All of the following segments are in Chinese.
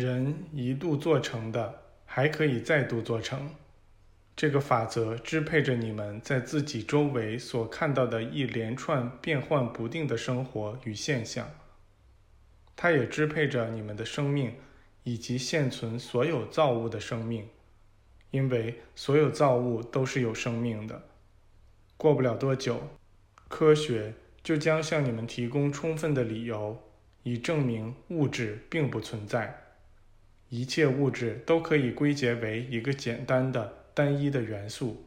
人一度做成的，还可以再度做成。这个法则支配着你们在自己周围所看到的一连串变幻不定的生活与现象。它也支配着你们的生命，以及现存所有造物的生命，因为所有造物都是有生命的。过不了多久，科学就将向你们提供充分的理由，以证明物质并不存在。一切物质都可以归结为一个简单的。单一的元素，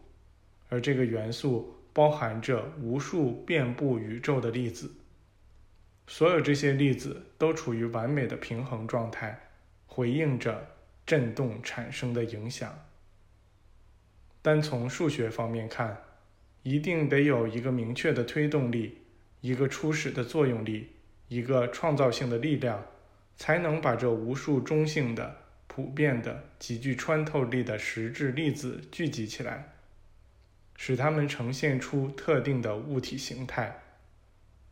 而这个元素包含着无数遍布宇宙的粒子。所有这些粒子都处于完美的平衡状态，回应着振动产生的影响。单从数学方面看，一定得有一个明确的推动力，一个初始的作用力，一个创造性的力量，才能把这无数中性的。普遍的、极具穿透力的实质粒子聚集起来，使它们呈现出特定的物体形态。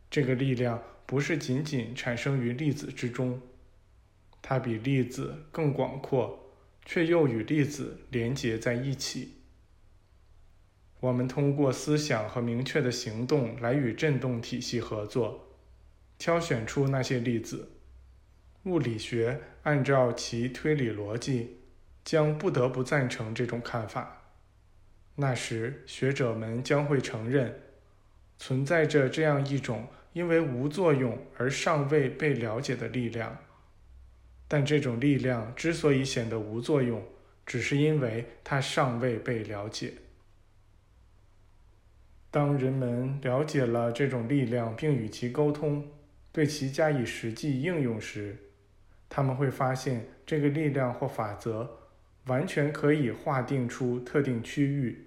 这个力量不是仅仅产生于粒子之中，它比粒子更广阔，却又与粒子连结在一起。我们通过思想和明确的行动来与振动体系合作，挑选出那些粒子。物理学按照其推理逻辑，将不得不赞成这种看法。那时，学者们将会承认，存在着这样一种因为无作用而尚未被了解的力量。但这种力量之所以显得无作用，只是因为它尚未被了解。当人们了解了这种力量，并与其沟通，对其加以实际应用时，他们会发现，这个力量或法则完全可以划定出特定区域，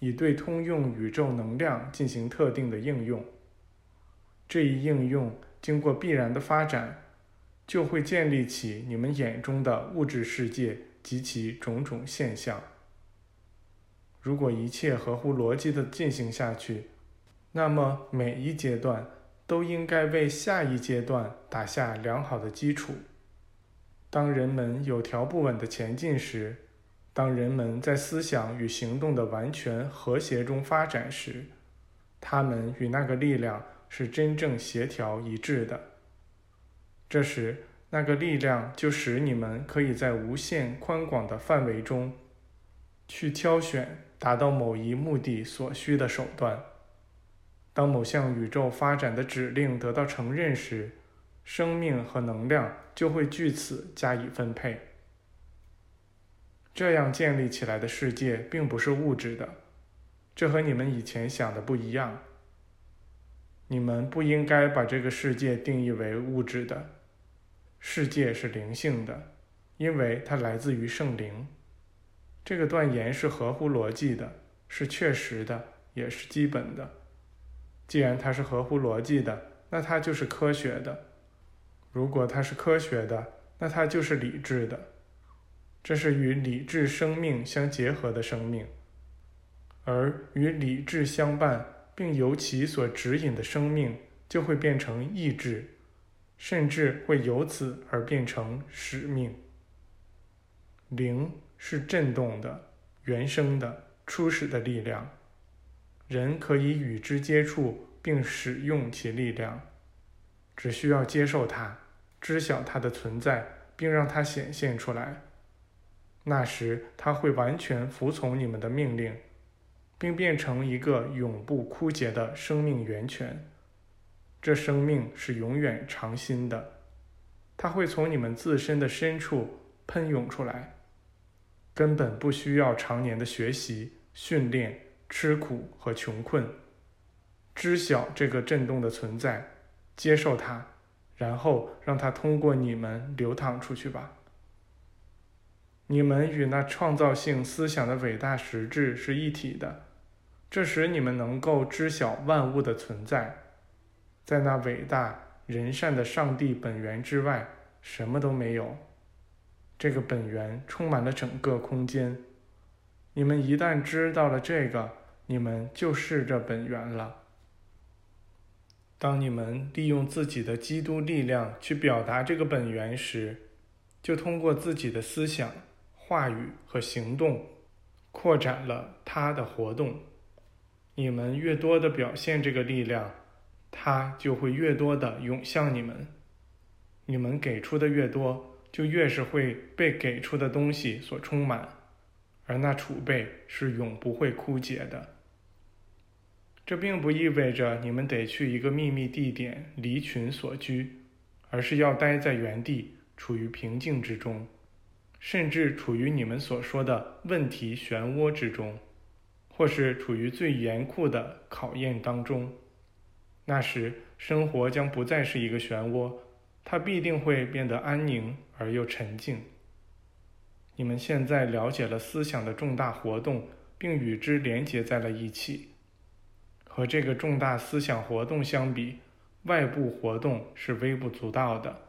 以对通用宇宙能量进行特定的应用。这一应用经过必然的发展，就会建立起你们眼中的物质世界及其种种现象。如果一切合乎逻辑的进行下去，那么每一阶段都应该为下一阶段打下良好的基础。当人们有条不紊地前进时，当人们在思想与行动的完全和谐中发展时，他们与那个力量是真正协调一致的。这时，那个力量就使你们可以在无限宽广的范围中，去挑选达到某一目的所需的手段。当某项宇宙发展的指令得到承认时，生命和能量就会据此加以分配。这样建立起来的世界并不是物质的，这和你们以前想的不一样。你们不应该把这个世界定义为物质的。世界是灵性的，因为它来自于圣灵。这个断言是合乎逻辑的，是确实的，也是基本的。既然它是合乎逻辑的，那它就是科学的。如果它是科学的，那它就是理智的。这是与理智生命相结合的生命，而与理智相伴并由其所指引的生命，就会变成意志，甚至会由此而变成使命。灵是震动的、原生的、初始的力量，人可以与之接触并使用其力量，只需要接受它。知晓它的存在，并让它显现出来。那时，它会完全服从你们的命令，并变成一个永不枯竭的生命源泉。这生命是永远长新的，它会从你们自身的深处喷涌出来，根本不需要常年的学习、训练、吃苦和穷困。知晓这个震动的存在，接受它。然后让它通过你们流淌出去吧。你们与那创造性思想的伟大实质是一体的，这使你们能够知晓万物的存在。在那伟大仁善的上帝本源之外，什么都没有。这个本源充满了整个空间。你们一旦知道了这个，你们就是这本源了。当你们利用自己的基督力量去表达这个本源时，就通过自己的思想、话语和行动，扩展了它的活动。你们越多的表现这个力量，它就会越多的涌向你们。你们给出的越多，就越是会被给出的东西所充满，而那储备是永不会枯竭的。这并不意味着你们得去一个秘密地点离群所居，而是要待在原地。处于平静之中，甚至处于你们所说的问题漩涡之中，或是处于最严酷的考验当中，那时生活将不再是一个漩涡，它必定会变得安宁而又沉静。你们现在了解了思想的重大活动，并与之连结在了一起。和这个重大思想活动相比，外部活动是微不足道的。